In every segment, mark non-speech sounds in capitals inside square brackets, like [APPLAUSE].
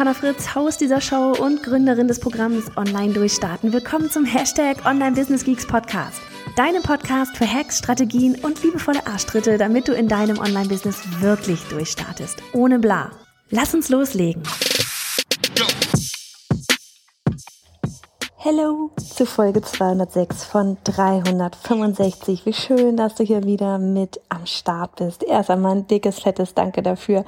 Johanna Fritz, Haus dieser Show und Gründerin des Programms Online Durchstarten. Willkommen zum Hashtag Online Business Geeks Podcast. Deinem Podcast für Hacks, Strategien und liebevolle Arschtritte, damit du in deinem Online-Business wirklich durchstartest. Ohne bla. Lass uns loslegen. Hello zu Folge 206 von 365. Wie schön, dass du hier wieder mit am Start bist. Erst einmal ein dickes, fettes Danke dafür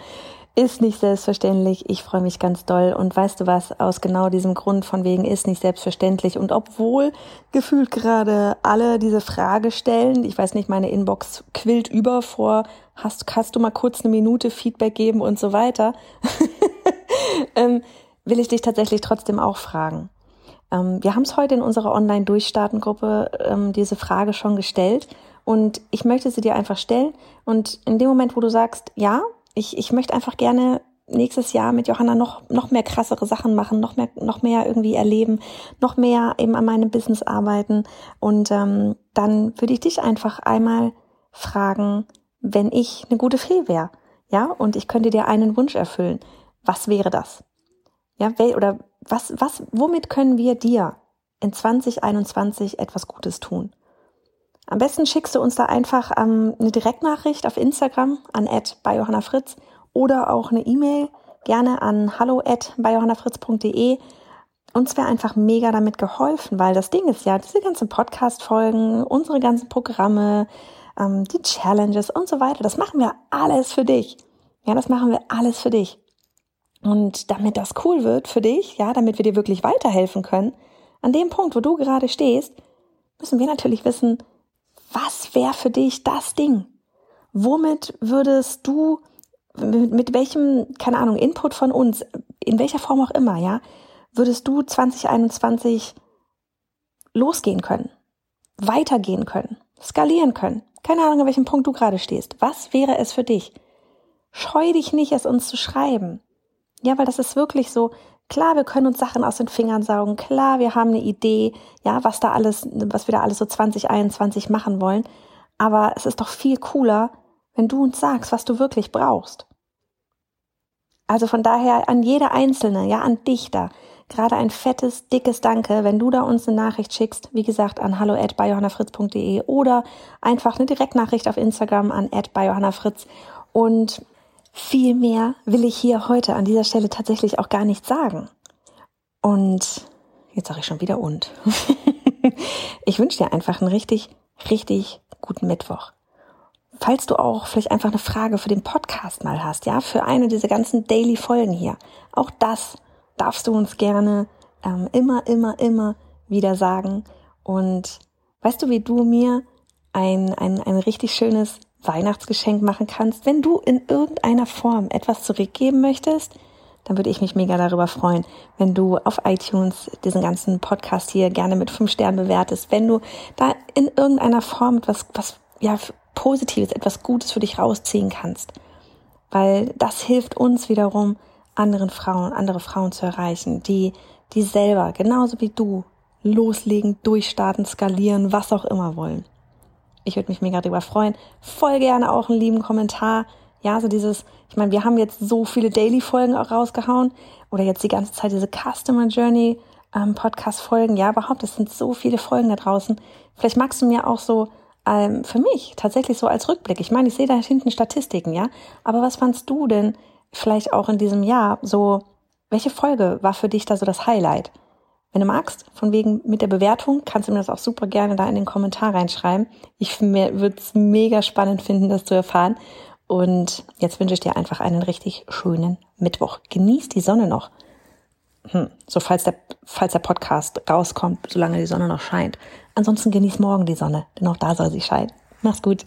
ist nicht selbstverständlich. Ich freue mich ganz doll. Und weißt du was, aus genau diesem Grund von wegen ist nicht selbstverständlich. Und obwohl gefühlt gerade alle diese Frage stellen, ich weiß nicht, meine Inbox quillt über vor, hast, hast du mal kurz eine Minute Feedback geben und so weiter, [LAUGHS] ähm, will ich dich tatsächlich trotzdem auch fragen. Ähm, wir haben es heute in unserer Online-Durchstarten-Gruppe ähm, diese Frage schon gestellt. Und ich möchte sie dir einfach stellen. Und in dem Moment, wo du sagst, ja, ich, ich möchte einfach gerne nächstes Jahr mit Johanna noch, noch mehr krassere Sachen machen, noch mehr, noch mehr irgendwie erleben, noch mehr eben an meinem Business arbeiten. Und ähm, dann würde ich dich einfach einmal fragen, wenn ich eine gute Fee wäre, ja, und ich könnte dir einen Wunsch erfüllen, was wäre das? Ja, oder was, was, womit können wir dir in 2021 etwas Gutes tun? Am besten schickst du uns da einfach ähm, eine Direktnachricht auf Instagram an bei Johanna Fritz oder auch eine E-Mail gerne an hallo bei johannafritz.de. Uns wäre einfach mega damit geholfen, weil das Ding ist ja, diese ganzen Podcast-Folgen, unsere ganzen Programme, ähm, die Challenges und so weiter, das machen wir alles für dich. Ja, das machen wir alles für dich. Und damit das cool wird für dich, ja, damit wir dir wirklich weiterhelfen können, an dem Punkt, wo du gerade stehst, müssen wir natürlich wissen, was wäre für dich das Ding? Womit würdest du, mit, mit welchem, keine Ahnung, Input von uns, in welcher Form auch immer, ja, würdest du 2021 losgehen können, weitergehen können, skalieren können? Keine Ahnung, an welchem Punkt du gerade stehst. Was wäre es für dich? Scheu dich nicht, es uns zu schreiben. Ja, weil das ist wirklich so, Klar, wir können uns Sachen aus den Fingern saugen. Klar, wir haben eine Idee, ja, was da alles, was wir da alles so 2021 machen wollen. Aber es ist doch viel cooler, wenn du uns sagst, was du wirklich brauchst. Also von daher an jede Einzelne, ja, an dich da, gerade ein fettes, dickes Danke, wenn du da uns eine Nachricht schickst, wie gesagt, an hallo at oder einfach eine Direktnachricht auf Instagram an at und viel mehr will ich hier heute an dieser Stelle tatsächlich auch gar nicht sagen. Und jetzt sage ich schon wieder und. [LAUGHS] ich wünsche dir einfach einen richtig, richtig guten Mittwoch. Falls du auch vielleicht einfach eine Frage für den Podcast mal hast, ja, für eine dieser ganzen Daily Folgen hier, auch das darfst du uns gerne ähm, immer, immer, immer wieder sagen. Und weißt du, wie du mir ein, ein, ein richtig schönes Weihnachtsgeschenk machen kannst. Wenn du in irgendeiner Form etwas zurückgeben möchtest, dann würde ich mich mega darüber freuen, wenn du auf iTunes diesen ganzen Podcast hier gerne mit fünf Sternen bewertest, wenn du da in irgendeiner Form etwas, was, ja, Positives, etwas Gutes für dich rausziehen kannst. Weil das hilft uns wiederum, anderen Frauen, andere Frauen zu erreichen, die, die selber, genauso wie du, loslegen, durchstarten, skalieren, was auch immer wollen. Ich würde mich mega darüber freuen. Voll gerne auch einen lieben Kommentar. Ja, so dieses, ich meine, wir haben jetzt so viele Daily-Folgen auch rausgehauen oder jetzt die ganze Zeit diese Customer Journey ähm, Podcast-Folgen. Ja, überhaupt, es sind so viele Folgen da draußen. Vielleicht magst du mir auch so ähm, für mich tatsächlich so als Rückblick. Ich meine, ich sehe da hinten Statistiken, ja. Aber was fandst du denn vielleicht auch in diesem Jahr so? Welche Folge war für dich da so das Highlight? Wenn du magst, von wegen mit der Bewertung, kannst du mir das auch super gerne da in den Kommentar reinschreiben. Ich würde es mega spannend finden, das zu erfahren. Und jetzt wünsche ich dir einfach einen richtig schönen Mittwoch. Genieß die Sonne noch. Hm, so falls der, falls der Podcast rauskommt, solange die Sonne noch scheint. Ansonsten genieß morgen die Sonne, denn auch da soll sie scheinen. Mach's gut.